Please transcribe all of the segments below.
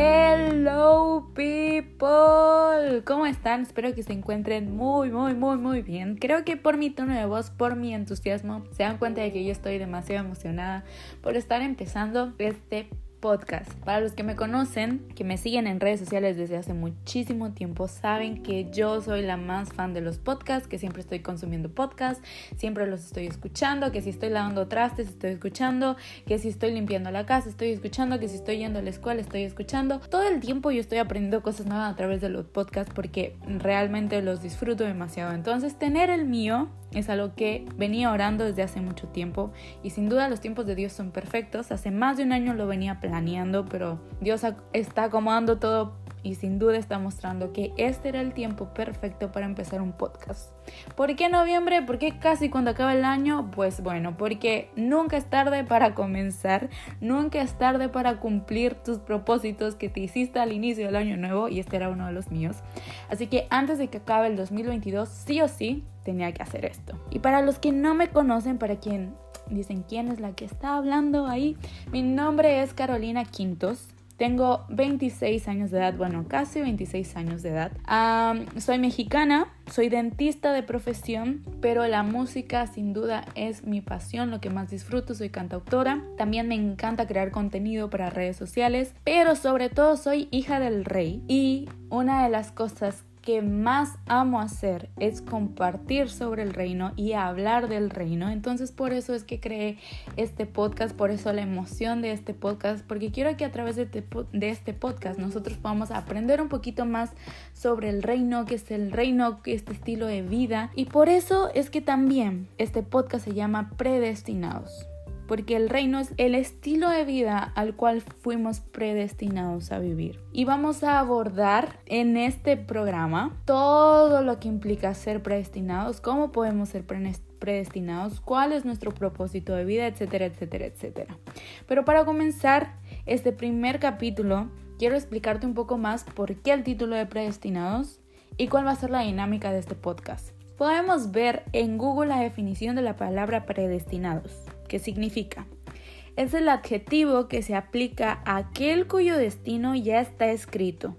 Hello people, ¿cómo están? Espero que se encuentren muy, muy, muy, muy bien. Creo que por mi tono de voz, por mi entusiasmo, se dan cuenta de que yo estoy demasiado emocionada por estar empezando este podcast. Para los que me conocen, que me siguen en redes sociales desde hace muchísimo tiempo, saben que yo soy la más fan de los podcasts, que siempre estoy consumiendo podcasts, siempre los estoy escuchando, que si estoy lavando trastes estoy escuchando, que si estoy limpiando la casa estoy escuchando, que si estoy yendo a la escuela estoy escuchando. Todo el tiempo yo estoy aprendiendo cosas nuevas a través de los podcasts porque realmente los disfruto demasiado. Entonces tener el mío es algo que venía orando desde hace mucho tiempo y sin duda los tiempos de Dios son perfectos. Hace más de un año lo venía planeando, pero Dios está acomodando todo y sin duda está mostrando que este era el tiempo perfecto para empezar un podcast. ¿Por qué noviembre? ¿Por qué casi cuando acaba el año? Pues bueno, porque nunca es tarde para comenzar, nunca es tarde para cumplir tus propósitos que te hiciste al inicio del año nuevo y este era uno de los míos. Así que antes de que acabe el 2022, sí o sí, tenía que hacer esto. Y para los que no me conocen, para quien dicen quién es la que está hablando ahí, mi nombre es Carolina Quintos. Tengo 26 años de edad, bueno, casi 26 años de edad. soy mexicana, soy dentista de profesión, pero la música sin duda es mi pasión, lo que más disfruto, soy cantautora. También me encanta crear contenido para redes sociales, pero sobre todo soy hija del rey y una de las cosas que más amo hacer es compartir sobre el reino y hablar del reino. Entonces por eso es que creé este podcast, por eso la emoción de este podcast, porque quiero que a través de este, podcast nosotros podamos aprender un poquito más sobre el reino, que es el reino, que este estilo de vida. Y por eso es que también este podcast se llama Predestinados porque el reino es el estilo de vida al cual fuimos predestinados a vivir. Y vamos a abordar en este programa todo lo que implica ser predestinados, cómo podemos ser predestinados, cuál es nuestro propósito de vida, etcétera, etcétera, etcétera. Pero para comenzar este primer capítulo, quiero explicarte un poco más por qué el título de predestinados y cuál va a ser la dinámica de este podcast. Podemos ver en Google la definición de la palabra predestinados. ¿Qué significa? Es el adjetivo que se aplica a aquel cuyo destino ya está escrito.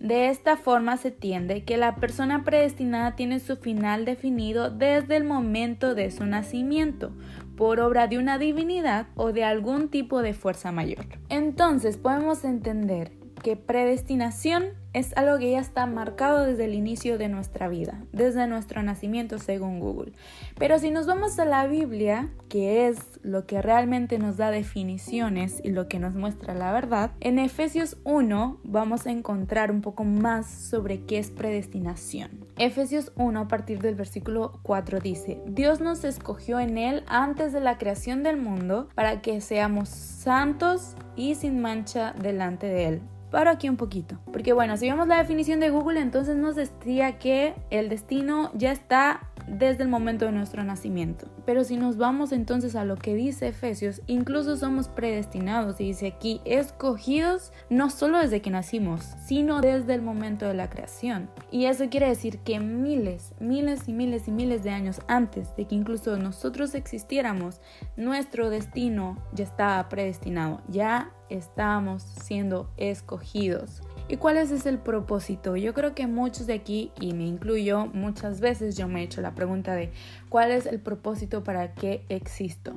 De esta forma se entiende que la persona predestinada tiene su final definido desde el momento de su nacimiento, por obra de una divinidad o de algún tipo de fuerza mayor. Entonces podemos entender que predestinación es algo que ya está marcado desde el inicio de nuestra vida, desde nuestro nacimiento según Google. Pero si nos vamos a la Biblia, que es lo que realmente nos da definiciones y lo que nos muestra la verdad, en Efesios 1 vamos a encontrar un poco más sobre qué es predestinación. Efesios 1 a partir del versículo 4 dice, Dios nos escogió en Él antes de la creación del mundo para que seamos santos y sin mancha delante de Él Paro aquí un poquito, porque bueno, si vemos la definición de Google, entonces nos decía que el destino ya está desde el momento de nuestro nacimiento. Pero si nos vamos entonces a lo que dice Efesios, incluso somos predestinados, y dice aquí, escogidos no solo desde que nacimos, sino desde el momento de la creación. Y eso quiere decir que miles, miles y miles y miles de años antes de que incluso nosotros existiéramos, nuestro destino ya estaba predestinado, ya estábamos siendo escogidos. ¿Y cuál es el propósito? Yo creo que muchos de aquí, y me incluyo, muchas veces yo me he hecho la pregunta de ¿cuál es el propósito para qué existo?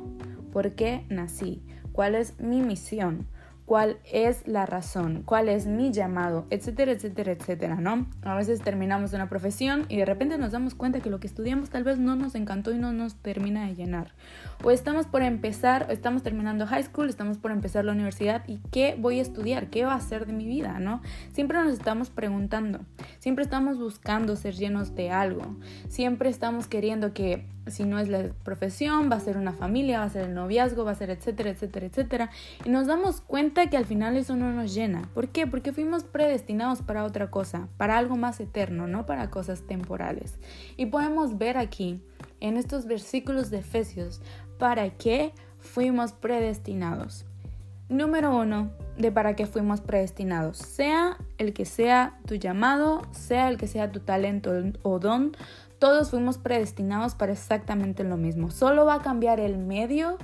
¿Por qué nací? ¿Cuál es mi misión? Cuál es la razón, cuál es mi llamado, etcétera, etcétera, etcétera, ¿no? A veces terminamos una profesión y de repente nos damos cuenta que lo que estudiamos tal vez no nos encantó y no nos termina de llenar. O estamos por empezar, estamos terminando high school, estamos por empezar la universidad y ¿qué voy a estudiar? ¿Qué va a ser de mi vida, no? Siempre nos estamos preguntando, siempre estamos buscando ser llenos de algo, siempre estamos queriendo que si no es la profesión, va a ser una familia, va a ser el noviazgo, va a ser etcétera, etcétera, etcétera. Y nos damos cuenta que al final eso no nos llena. ¿Por qué? Porque fuimos predestinados para otra cosa, para algo más eterno, no para cosas temporales. Y podemos ver aquí, en estos versículos de Efesios, para qué fuimos predestinados. Número uno, de para qué fuimos predestinados. Sea el que sea tu llamado, sea el que sea tu talento o don, todos fuimos predestinados para exactamente lo mismo. Solo va a cambiar el medio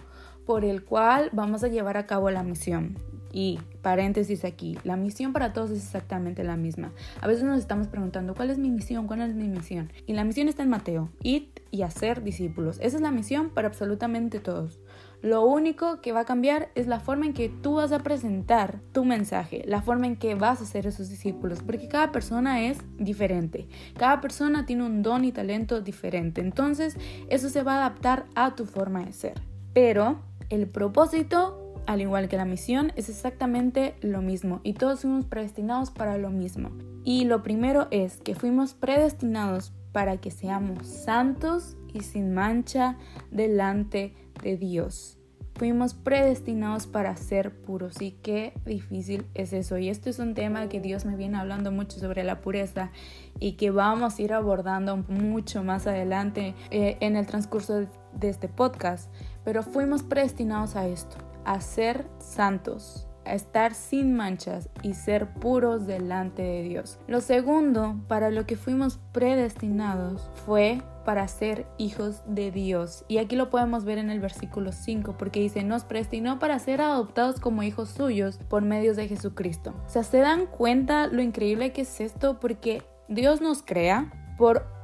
por el cual vamos a llevar a cabo la misión. Y paréntesis aquí, la misión para todos es exactamente la misma. A veces nos estamos preguntando, ¿cuál es mi misión? ¿Cuál es mi misión? Y la misión está en Mateo, id y hacer discípulos. Esa es la misión para absolutamente todos. Lo único que va a cambiar es la forma en que tú vas a presentar tu mensaje, la forma en que vas a ser esos discípulos, porque cada persona es diferente, cada persona tiene un don y talento diferente, entonces eso se va a adaptar a tu forma de ser. Pero el propósito al igual que la misión, es exactamente lo mismo y todos fuimos predestinados para lo mismo. Y lo primero es que fuimos predestinados para que seamos santos y sin mancha delante de Dios. Fuimos predestinados para ser puros y qué difícil es eso. Y esto es un tema que Dios me viene hablando mucho sobre la pureza y que vamos a ir abordando mucho más adelante eh, en el transcurso de este podcast. Pero fuimos predestinados a esto, a ser santos, a estar sin manchas y ser puros delante de Dios. Lo segundo, para lo que fuimos predestinados, fue para ser hijos de Dios. Y aquí lo podemos ver en el versículo 5, porque dice, nos predestinó para ser adoptados como hijos suyos por medios de Jesucristo. O sea, ¿se dan cuenta lo increíble que es esto? Porque Dios nos crea por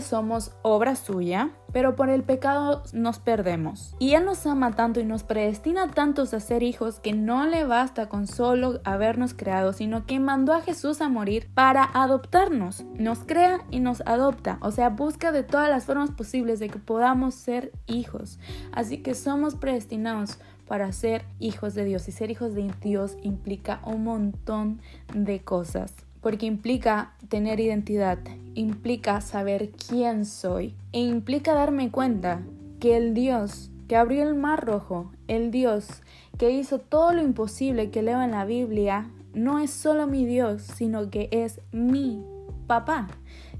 somos obra suya, pero por el pecado nos perdemos. Y Él nos ama tanto y nos predestina tantos a ser hijos que no le basta con solo habernos creado, sino que mandó a Jesús a morir para adoptarnos. Nos crea y nos adopta, o sea, busca de todas las formas posibles de que podamos ser hijos. Así que somos predestinados para ser hijos de Dios y ser hijos de Dios implica un montón de cosas porque implica tener identidad, implica saber quién soy e implica darme cuenta que el Dios que abrió el mar rojo, el Dios que hizo todo lo imposible que leo en la Biblia, no es solo mi Dios, sino que es mi papá.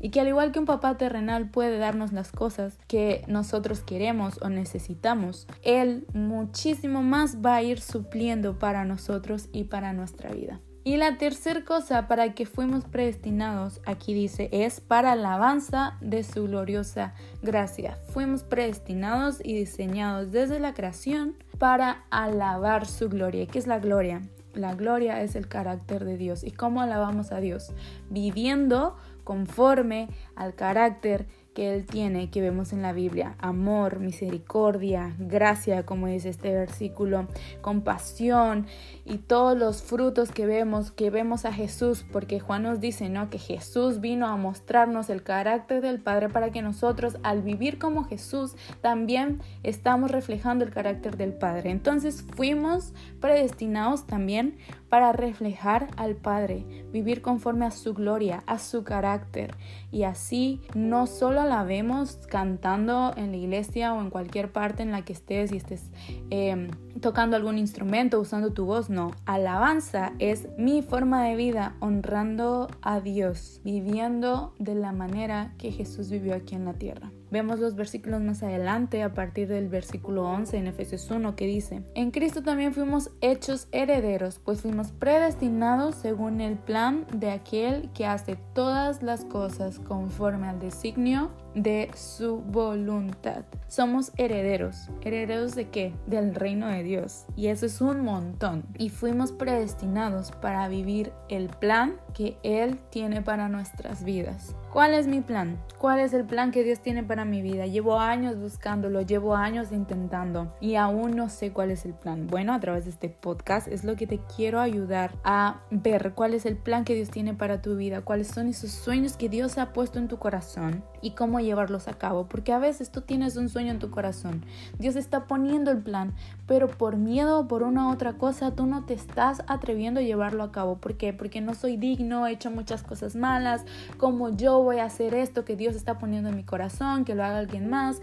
Y que al igual que un papá terrenal puede darnos las cosas que nosotros queremos o necesitamos, Él muchísimo más va a ir supliendo para nosotros y para nuestra vida. Y la tercera cosa para que fuimos predestinados, aquí dice, es para alabanza de su gloriosa gracia. Fuimos predestinados y diseñados desde la creación para alabar su gloria. ¿Qué es la gloria? La gloria es el carácter de Dios. ¿Y cómo alabamos a Dios? Viviendo conforme al carácter que Él tiene, que vemos en la Biblia. Amor, misericordia, gracia, como dice este versículo, compasión y todos los frutos que vemos, que vemos a Jesús, porque Juan nos dice, ¿no? Que Jesús vino a mostrarnos el carácter del Padre para que nosotros, al vivir como Jesús, también estamos reflejando el carácter del Padre. Entonces fuimos predestinados también para reflejar al Padre, vivir conforme a su gloria, a su carácter. Y así no solo la vemos cantando en la iglesia o en cualquier parte en la que estés y estés em, tocando algún instrumento, usando tu voz, no. Alabanza es mi forma de vida honrando a Dios, viviendo de la manera que Jesús vivió aquí en la tierra. Vemos los versículos más adelante, a partir del versículo 11 en Efesios 1, que dice, En Cristo también fuimos hechos herederos, pues fuimos predestinados según el plan de aquel que hace todas las cosas conforme al designio de su voluntad. Somos herederos. ¿Herederos de qué? Del reino de Dios. Y eso es un montón. Y fuimos predestinados para vivir el plan que Él tiene para nuestras vidas. ¿Cuál es mi plan? ¿Cuál es el plan que Dios tiene para mi vida? Llevo años buscándolo, llevo años intentando y aún no sé cuál es el plan. Bueno, a través de este podcast es lo que te quiero ayudar a ver cuál es el plan que Dios tiene para tu vida, cuáles son esos sueños que Dios ha puesto en tu corazón y cómo llevarlos a cabo. Porque a veces tú tienes un sueño en tu corazón, Dios está poniendo el plan, pero por miedo o por una otra cosa tú no te estás atreviendo a llevarlo a cabo. ¿Por qué? Porque no soy digno, he hecho muchas cosas malas, como yo voy a hacer esto que Dios está poniendo en mi corazón, que lo haga alguien más.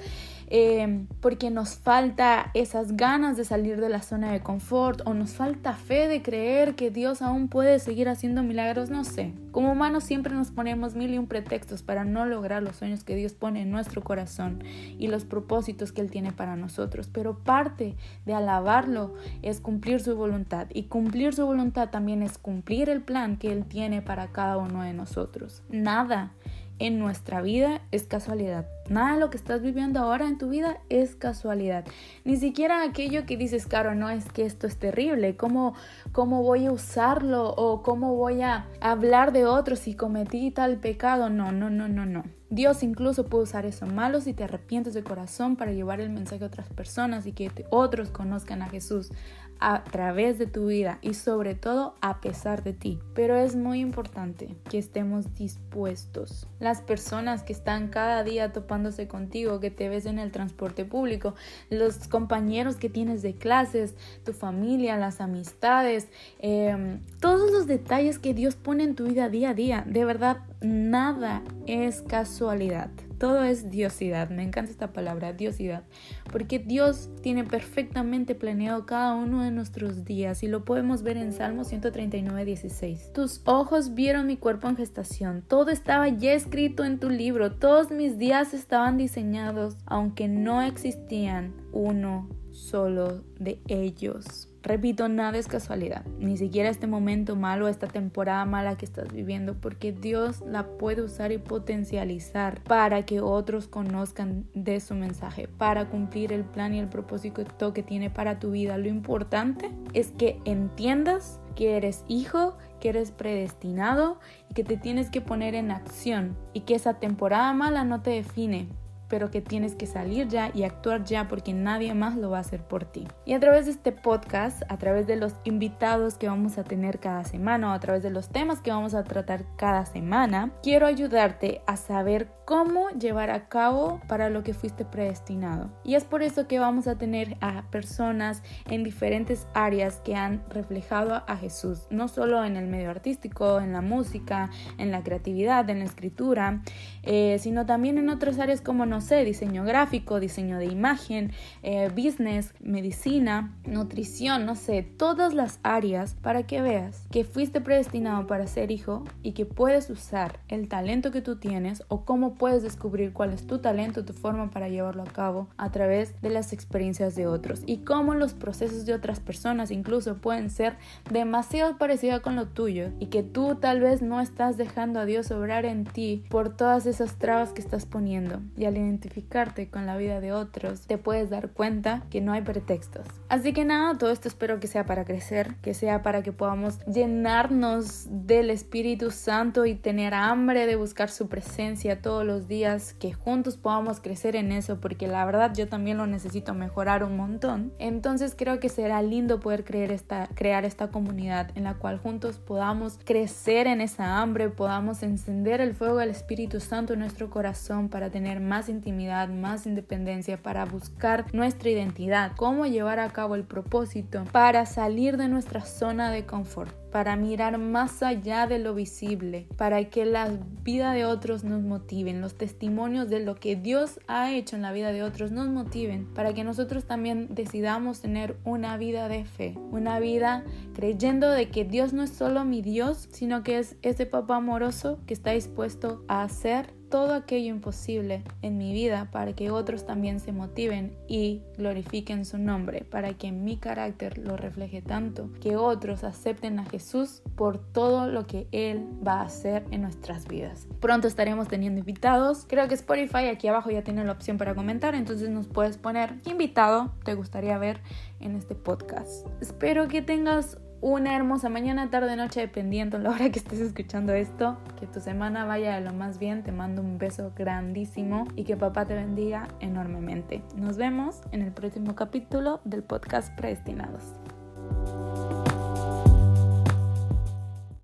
Em, porque nos falta esas ganas de salir de la zona de confort o nos falta fe de creer que Dios aún puede seguir haciendo milagros, no sé. Como humanos siempre nos ponemos mil y un pretextos para no lograr los sueños que Dios pone en nuestro corazón y los propósitos que Él tiene para nosotros, pero parte de alabarlo es cumplir su voluntad y cumplir su voluntad también es cumplir el plan que Él tiene para cada uno de nosotros. Nada en nuestra vida es casualidad. Nada de lo que estás viviendo ahora en tu vida es casualidad. Ni siquiera aquello que dices, Caro, no es que esto es terrible. ¿Cómo, cómo voy a usarlo? ¿O cómo voy a hablar de otros si cometí tal pecado? No, no, no, no, no. Dios incluso puede usar eso malo si te arrepientes de corazón para llevar el mensaje a otras personas y que otros conozcan a Jesús a través de tu vida y sobre todo a pesar de ti. Pero es muy importante que estemos dispuestos. Las personas que están cada día topándose contigo, que te ves en el transporte público, los compañeros que tienes de clases, tu familia, las amistades, em, todos los detalles que Dios pone en tu vida día a día, de verdad nada es casualidad. Todo es diosidad, me encanta esta palabra, diosidad, porque Dios tiene perfectamente planeado cada uno de nuestros días y lo podemos ver en Salmo 139, 16. Tus ojos vieron mi cuerpo en gestación, todo estaba ya escrito en tu libro, todos mis días estaban diseñados, aunque no existían uno solo de ellos. Repito, nada es casualidad, ni siquiera este momento malo, esta temporada mala que estás viviendo, porque Dios la puede usar y potencializar para que otros conozcan de su mensaje, para cumplir el plan y el propósito que tiene para tu vida. Lo importante es que entiendas que eres hijo, que eres predestinado y que te tienes que poner en acción y que esa temporada mala no te define, pero que tienes que salir ya y actuar ya porque nadie más lo va a hacer por ti. Y a través de este podcast, a través de los invitados que vamos a tener cada semana o a través de los temas que vamos a tratar cada semana, quiero ayudarte a saber cómo llevar a cabo para lo que fuiste predestinado. Y es por eso que vamos a tener a personas en diferentes áreas que han reflejado a Jesús, no solo en el medio artístico, en la música, en la creatividad, en la escritura, eh, sino también en otras áreas como no sé, diseño gráfico, diseño de imagen, eh, business, medicina, nutrición, no sé, todas las áreas para que veas que fuiste predestinado para ser hijo y que puedes usar el talento que tú tienes o cómo puedes descubrir cuál es tu talento, tu forma para llevarlo a cabo a través de las experiencias de otros y cómo los procesos de otras personas incluso pueden ser demasiado parecidos con lo tuyo y que tú tal vez no estás dejando a Dios obrar en ti por todas esas trabas que estás poniendo. Y al identificarte con la vida de otros, te puedes dar cuenta que no hay pretextos. Así que nada, todo esto espero que sea para crecer, que sea para que podamos llenarnos del Espíritu Santo y tener hambre de buscar su presencia todos los días, que juntos podamos crecer en eso, porque la verdad yo también lo necesito mejorar un montón. Entonces creo que será lindo poder creer esta, crear esta comunidad en la cual juntos podamos crecer en esa hambre, podamos encender el fuego del Espíritu Santo en nuestro corazón para tener más intimidad, más independencia, para buscar nuestra identidad, cómo llevar a cabo el propósito, para salir de nuestra zona de confort para mirar más allá de lo visible, para que la vida de otros nos motiven, los testimonios de lo que Dios ha hecho en la vida de otros nos motiven, para que nosotros también decidamos tener una vida de fe, una vida creyendo de que Dios no es solo mi Dios, sino que es ese papá amoroso que está dispuesto a hacer todo aquello imposible en mi vida para que otros también se motiven y glorifiquen su nombre, para que mi carácter lo refleje tanto, que otros acepten a Jesús por todo lo que Él va a hacer en nuestras vidas. Pronto estaremos teniendo invitados. Creo que Spotify aquí abajo ya tiene la opción para comentar, entonces nos puedes poner qué invitado te gustaría ver en este podcast. Espero que tengas una hermosa mañana, tarde, noche, dependiendo la hora que estés escuchando esto. Que tu semana vaya de lo más bien. Te mando un beso grandísimo y que papá te bendiga enormemente. Nos vemos en el próximo capítulo del podcast Predestinados.